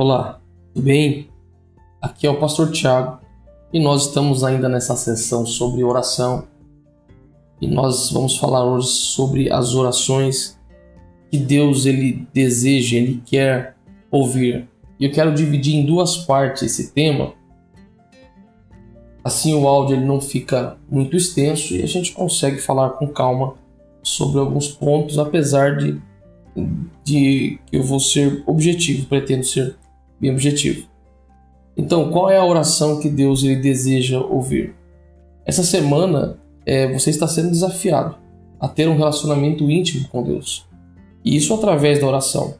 Olá, tudo bem? Aqui é o Pastor Tiago e nós estamos ainda nessa sessão sobre oração e nós vamos falar hoje sobre as orações que Deus ele deseja, ele quer ouvir. E eu quero dividir em duas partes esse tema. Assim o áudio ele não fica muito extenso e a gente consegue falar com calma sobre alguns pontos, apesar de, de que eu vou ser objetivo, pretendo ser bem objetivo. Então, qual é a oração que Deus ele deseja ouvir? Essa semana é, você está sendo desafiado a ter um relacionamento íntimo com Deus. E isso através da oração.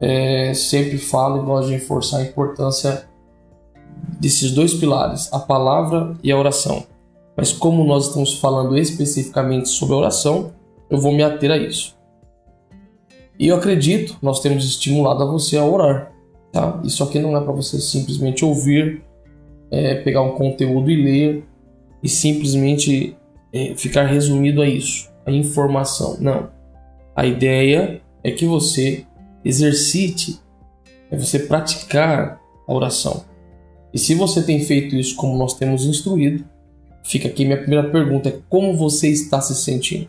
É, sempre falo e gosto de reforçar a importância desses dois pilares, a palavra e a oração. Mas como nós estamos falando especificamente sobre a oração, eu vou me ater a isso. E eu acredito, nós temos estimulado a você a orar. Tá? Isso aqui não é para você simplesmente ouvir, é, pegar um conteúdo e ler e simplesmente é, ficar resumido a isso, a informação. Não. A ideia é que você exercite, é você praticar a oração. E se você tem feito isso como nós temos instruído, fica aqui minha primeira pergunta é como você está se sentindo?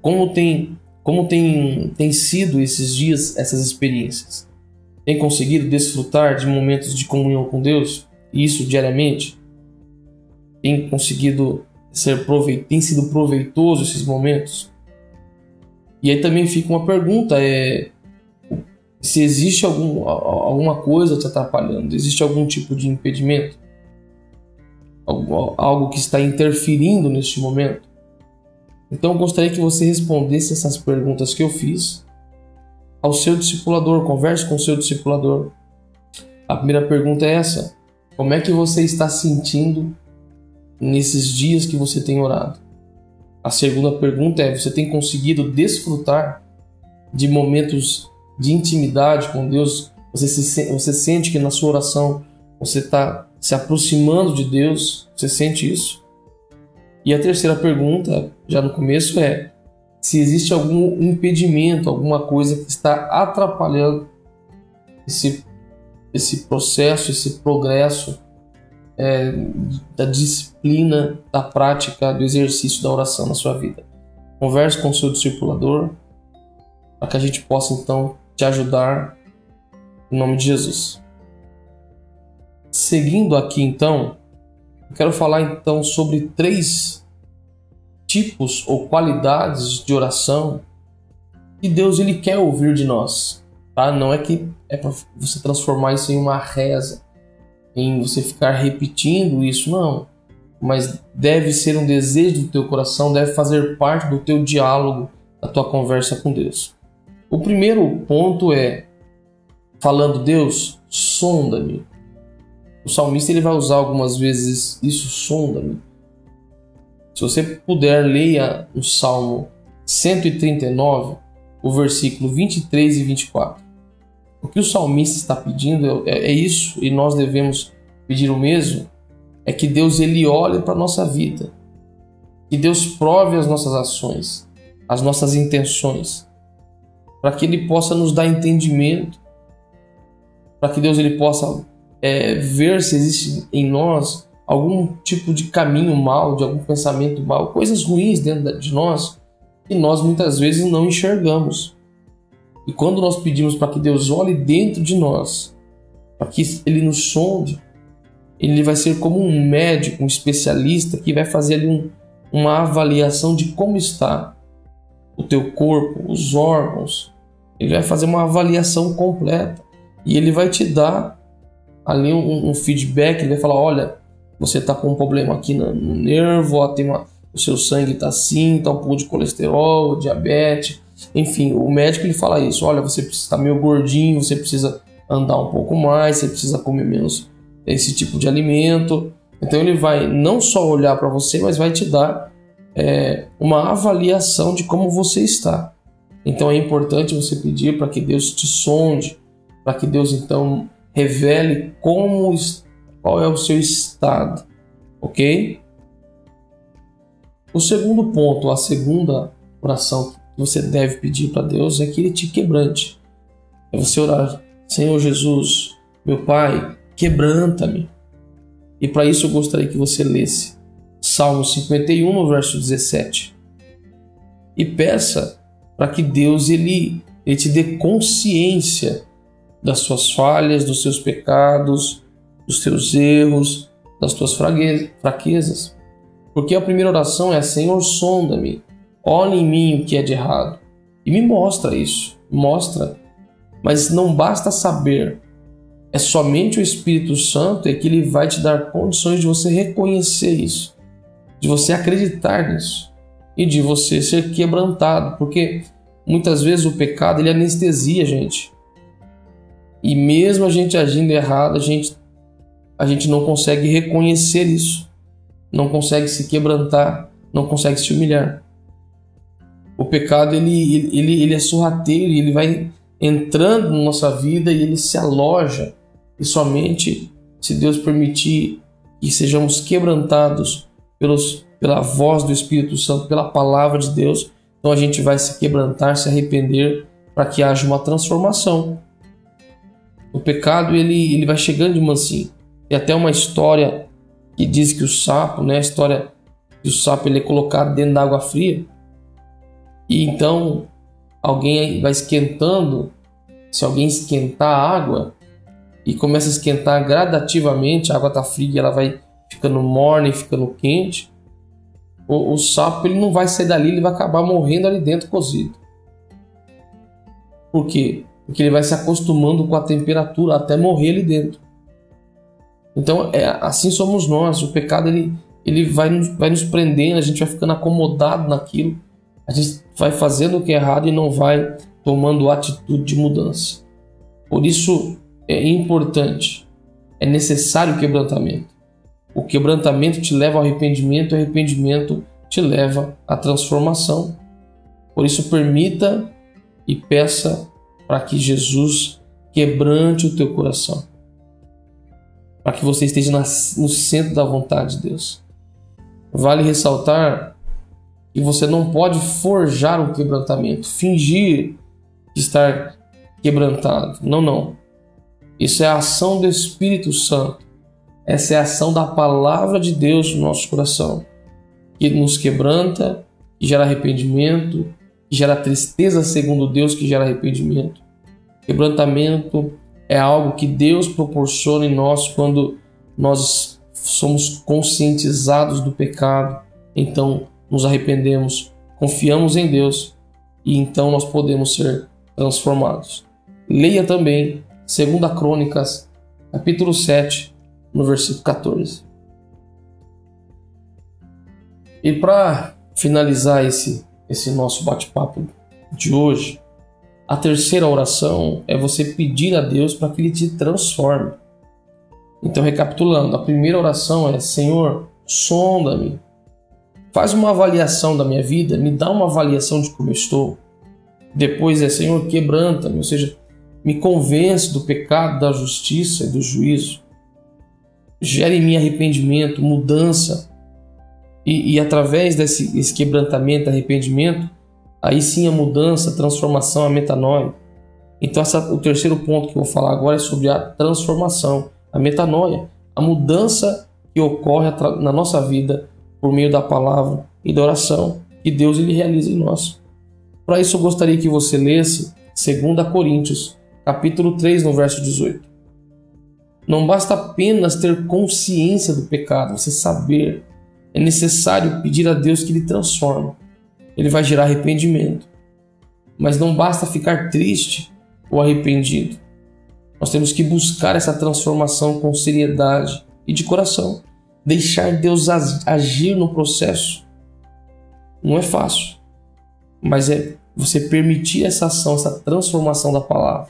Como tem como tem, tem sido esses dias, essas experiências? Tem conseguido desfrutar de momentos de comunhão com Deus? Isso diariamente? Tem conseguido ser proveitoso? Tem sido proveitoso esses momentos? E aí também fica uma pergunta: é se existe algum, alguma coisa te atrapalhando? Existe algum tipo de impedimento? Algo, algo que está interferindo neste momento? Então eu gostaria que você respondesse essas perguntas que eu fiz ao seu discipulador, converse com o seu discipulador. A primeira pergunta é essa: como é que você está sentindo nesses dias que você tem orado? A segunda pergunta é: você tem conseguido desfrutar de momentos de intimidade com Deus? Você, se, você sente que na sua oração você está se aproximando de Deus? Você sente isso? E a terceira pergunta, já no começo, é se existe algum impedimento, alguma coisa que está atrapalhando esse, esse processo, esse progresso é, da disciplina, da prática, do exercício da oração na sua vida. Converse com o seu discipulador para que a gente possa então te ajudar em nome de Jesus. Seguindo aqui então, eu quero falar então sobre três tipos ou qualidades de oração que Deus ele quer ouvir de nós. Tá? Não é que é para você transformar isso em uma reza, em você ficar repetindo isso, não. Mas deve ser um desejo do teu coração, deve fazer parte do teu diálogo, da tua conversa com Deus. O primeiro ponto é falando Deus, sonda-me. O salmista ele vai usar algumas vezes isso, sonda-me. Se você puder, leia o Salmo 139, o versículo 23 e 24. O que o salmista está pedindo é, é isso, e nós devemos pedir o mesmo, é que Deus ele olhe para a nossa vida, que Deus prove as nossas ações, as nossas intenções, para que Ele possa nos dar entendimento, para que Deus ele possa é, ver se existe em nós algum tipo de caminho mal, de algum pensamento mal, coisas ruins dentro de nós que nós muitas vezes não enxergamos. E quando nós pedimos para que Deus olhe dentro de nós, para que Ele nos sonde, Ele vai ser como um médico, um especialista que vai fazer ali um, uma avaliação de como está o teu corpo, os órgãos. Ele vai fazer uma avaliação completa e Ele vai te dar ali um, um feedback. Ele vai falar: olha, você está com um problema aqui no, no nervo, ó, tem uma, o seu sangue está assim, está um pouco de colesterol, diabetes, enfim, o médico ele fala isso, olha, você está meio gordinho, você precisa andar um pouco mais, você precisa comer menos esse tipo de alimento. Então ele vai não só olhar para você, mas vai te dar é, uma avaliação de como você está. Então é importante você pedir para que Deus te sonde, para que Deus então revele como qual é o seu estado, ok? O segundo ponto, a segunda oração que você deve pedir para Deus é que Ele te quebrante. É você orar, Senhor Jesus, meu Pai, quebranta-me. E para isso eu gostaria que você lesse Salmo 51, no verso 17. E peça para que Deus ele, ele te dê consciência das suas falhas, dos seus pecados, dos teus erros, das tuas fraquezas. Porque a primeira oração é: Senhor, sonda-me, olha em mim o que é de errado. E me mostra isso, mostra. Mas não basta saber, é somente o Espírito Santo é que ele vai te dar condições de você reconhecer isso, de você acreditar nisso e de você ser quebrantado, porque muitas vezes o pecado ele anestesia a gente. E mesmo a gente agindo errado, a gente a gente não consegue reconhecer isso, não consegue se quebrantar, não consegue se humilhar. O pecado ele, ele, ele é sorrateiro, ele vai entrando na nossa vida e ele se aloja e somente se Deus permitir que sejamos quebrantados pelos, pela voz do Espírito Santo, pela palavra de Deus, então a gente vai se quebrantar, se arrepender para que haja uma transformação. O pecado ele, ele vai chegando de mansinho. E até uma história que diz que o sapo, né, a história que o sapo ele é colocado dentro da água fria. E então alguém vai esquentando, se alguém esquentar a água, e começa a esquentar gradativamente, a água está fria, ela vai ficando morna e ficando quente. O, o, sapo ele não vai sair dali, ele vai acabar morrendo ali dentro cozido. Por quê? Porque ele vai se acostumando com a temperatura até morrer ali dentro. Então, é assim somos nós. O pecado ele, ele vai, nos, vai nos prendendo, a gente vai ficando acomodado naquilo, a gente vai fazendo o que é errado e não vai tomando atitude de mudança. Por isso, é importante, é necessário o quebrantamento. O quebrantamento te leva ao arrependimento, o arrependimento te leva à transformação. Por isso, permita e peça para que Jesus quebrante o teu coração, para que você esteja no centro da vontade de Deus. Vale ressaltar que você não pode forjar um quebrantamento, fingir estar quebrantado. Não, não. Isso é a ação do Espírito Santo. Essa é a ação da palavra de Deus no nosso coração, que nos quebranta, que gera arrependimento, que gera tristeza segundo Deus, que gera arrependimento. Quebrantamento é algo que Deus proporciona em nós quando nós somos conscientizados do pecado, então nos arrependemos, confiamos em Deus e então nós podemos ser transformados. Leia também 2 Crônicas, capítulo 7, no versículo 14. E para finalizar esse, esse nosso bate-papo de hoje, a terceira oração é você pedir a Deus para que Ele te transforme. Então, recapitulando, a primeira oração é: Senhor, sonda-me, faz uma avaliação da minha vida, me dá uma avaliação de como eu estou. Depois é: Senhor, quebranta-me, ou seja, me convence do pecado, da justiça e do juízo. Gere em mim arrependimento, mudança. E, e através desse, quebrantamento, arrependimento, aí sim a mudança, a transformação, a metanoia. Então, essa, o terceiro ponto que eu vou falar agora é sobre a transformação, a metanoia, a mudança que ocorre na nossa vida por meio da palavra e da oração que Deus ele realiza em nós. Para isso, eu gostaria que você lesse 2 Coríntios capítulo 3, no verso 18. Não basta apenas ter consciência do pecado, você saber. É necessário pedir a Deus que lhe transforme. Ele vai gerar arrependimento. Mas não basta ficar triste ou arrependido. Nós temos que buscar essa transformação com seriedade e de coração. Deixar Deus agir no processo. Não é fácil, mas é você permitir essa ação, essa transformação da palavra.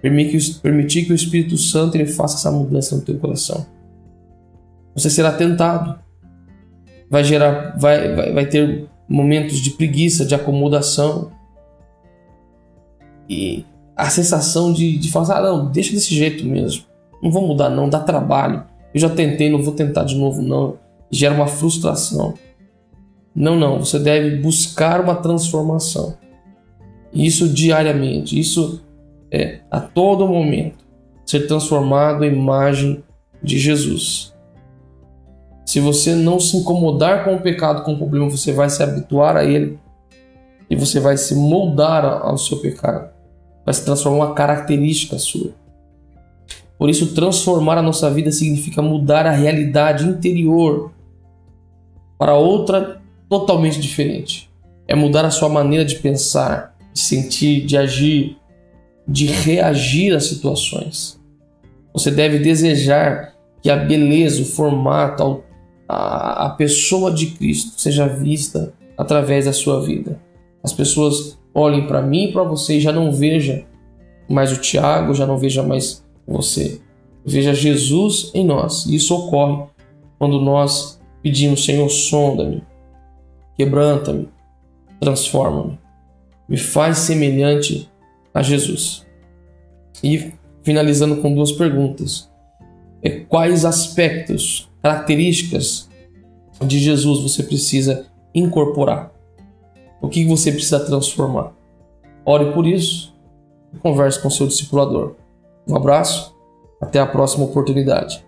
Permitir que o Espírito Santo ele faça essa mudança no teu coração. Você será tentado. Vai gerar, vai, vai, vai ter momentos de preguiça, de acomodação. E a sensação de, de falar, ah, não, deixa desse jeito mesmo. Não vou mudar, não, dá trabalho. Eu já tentei, não vou tentar de novo, não. Gera uma frustração. Não, não, você deve buscar uma transformação. Isso diariamente. Isso é a todo momento ser transformado em imagem de Jesus. Se você não se incomodar com o pecado, com o problema, você vai se habituar a ele e você vai se moldar ao seu pecado. Vai se transformar uma característica sua. Por isso, transformar a nossa vida significa mudar a realidade interior para outra totalmente diferente. É mudar a sua maneira de pensar, de sentir, de agir, de reagir às situações. Você deve desejar que a beleza, o formato, a, a pessoa de Cristo seja vista através da sua vida. As pessoas olhem para mim e para você e já não veja mais o Tiago, já não veja mais você. Veja Jesus em nós. E isso ocorre quando nós pedimos, Senhor, sonda-me, quebranta-me, transforma-me, me faz semelhante a Jesus. E finalizando com duas perguntas. É, quais aspectos, características de Jesus você precisa incorporar? O que você precisa transformar? Ore por isso e converse com seu discipulador. Um abraço, até a próxima oportunidade.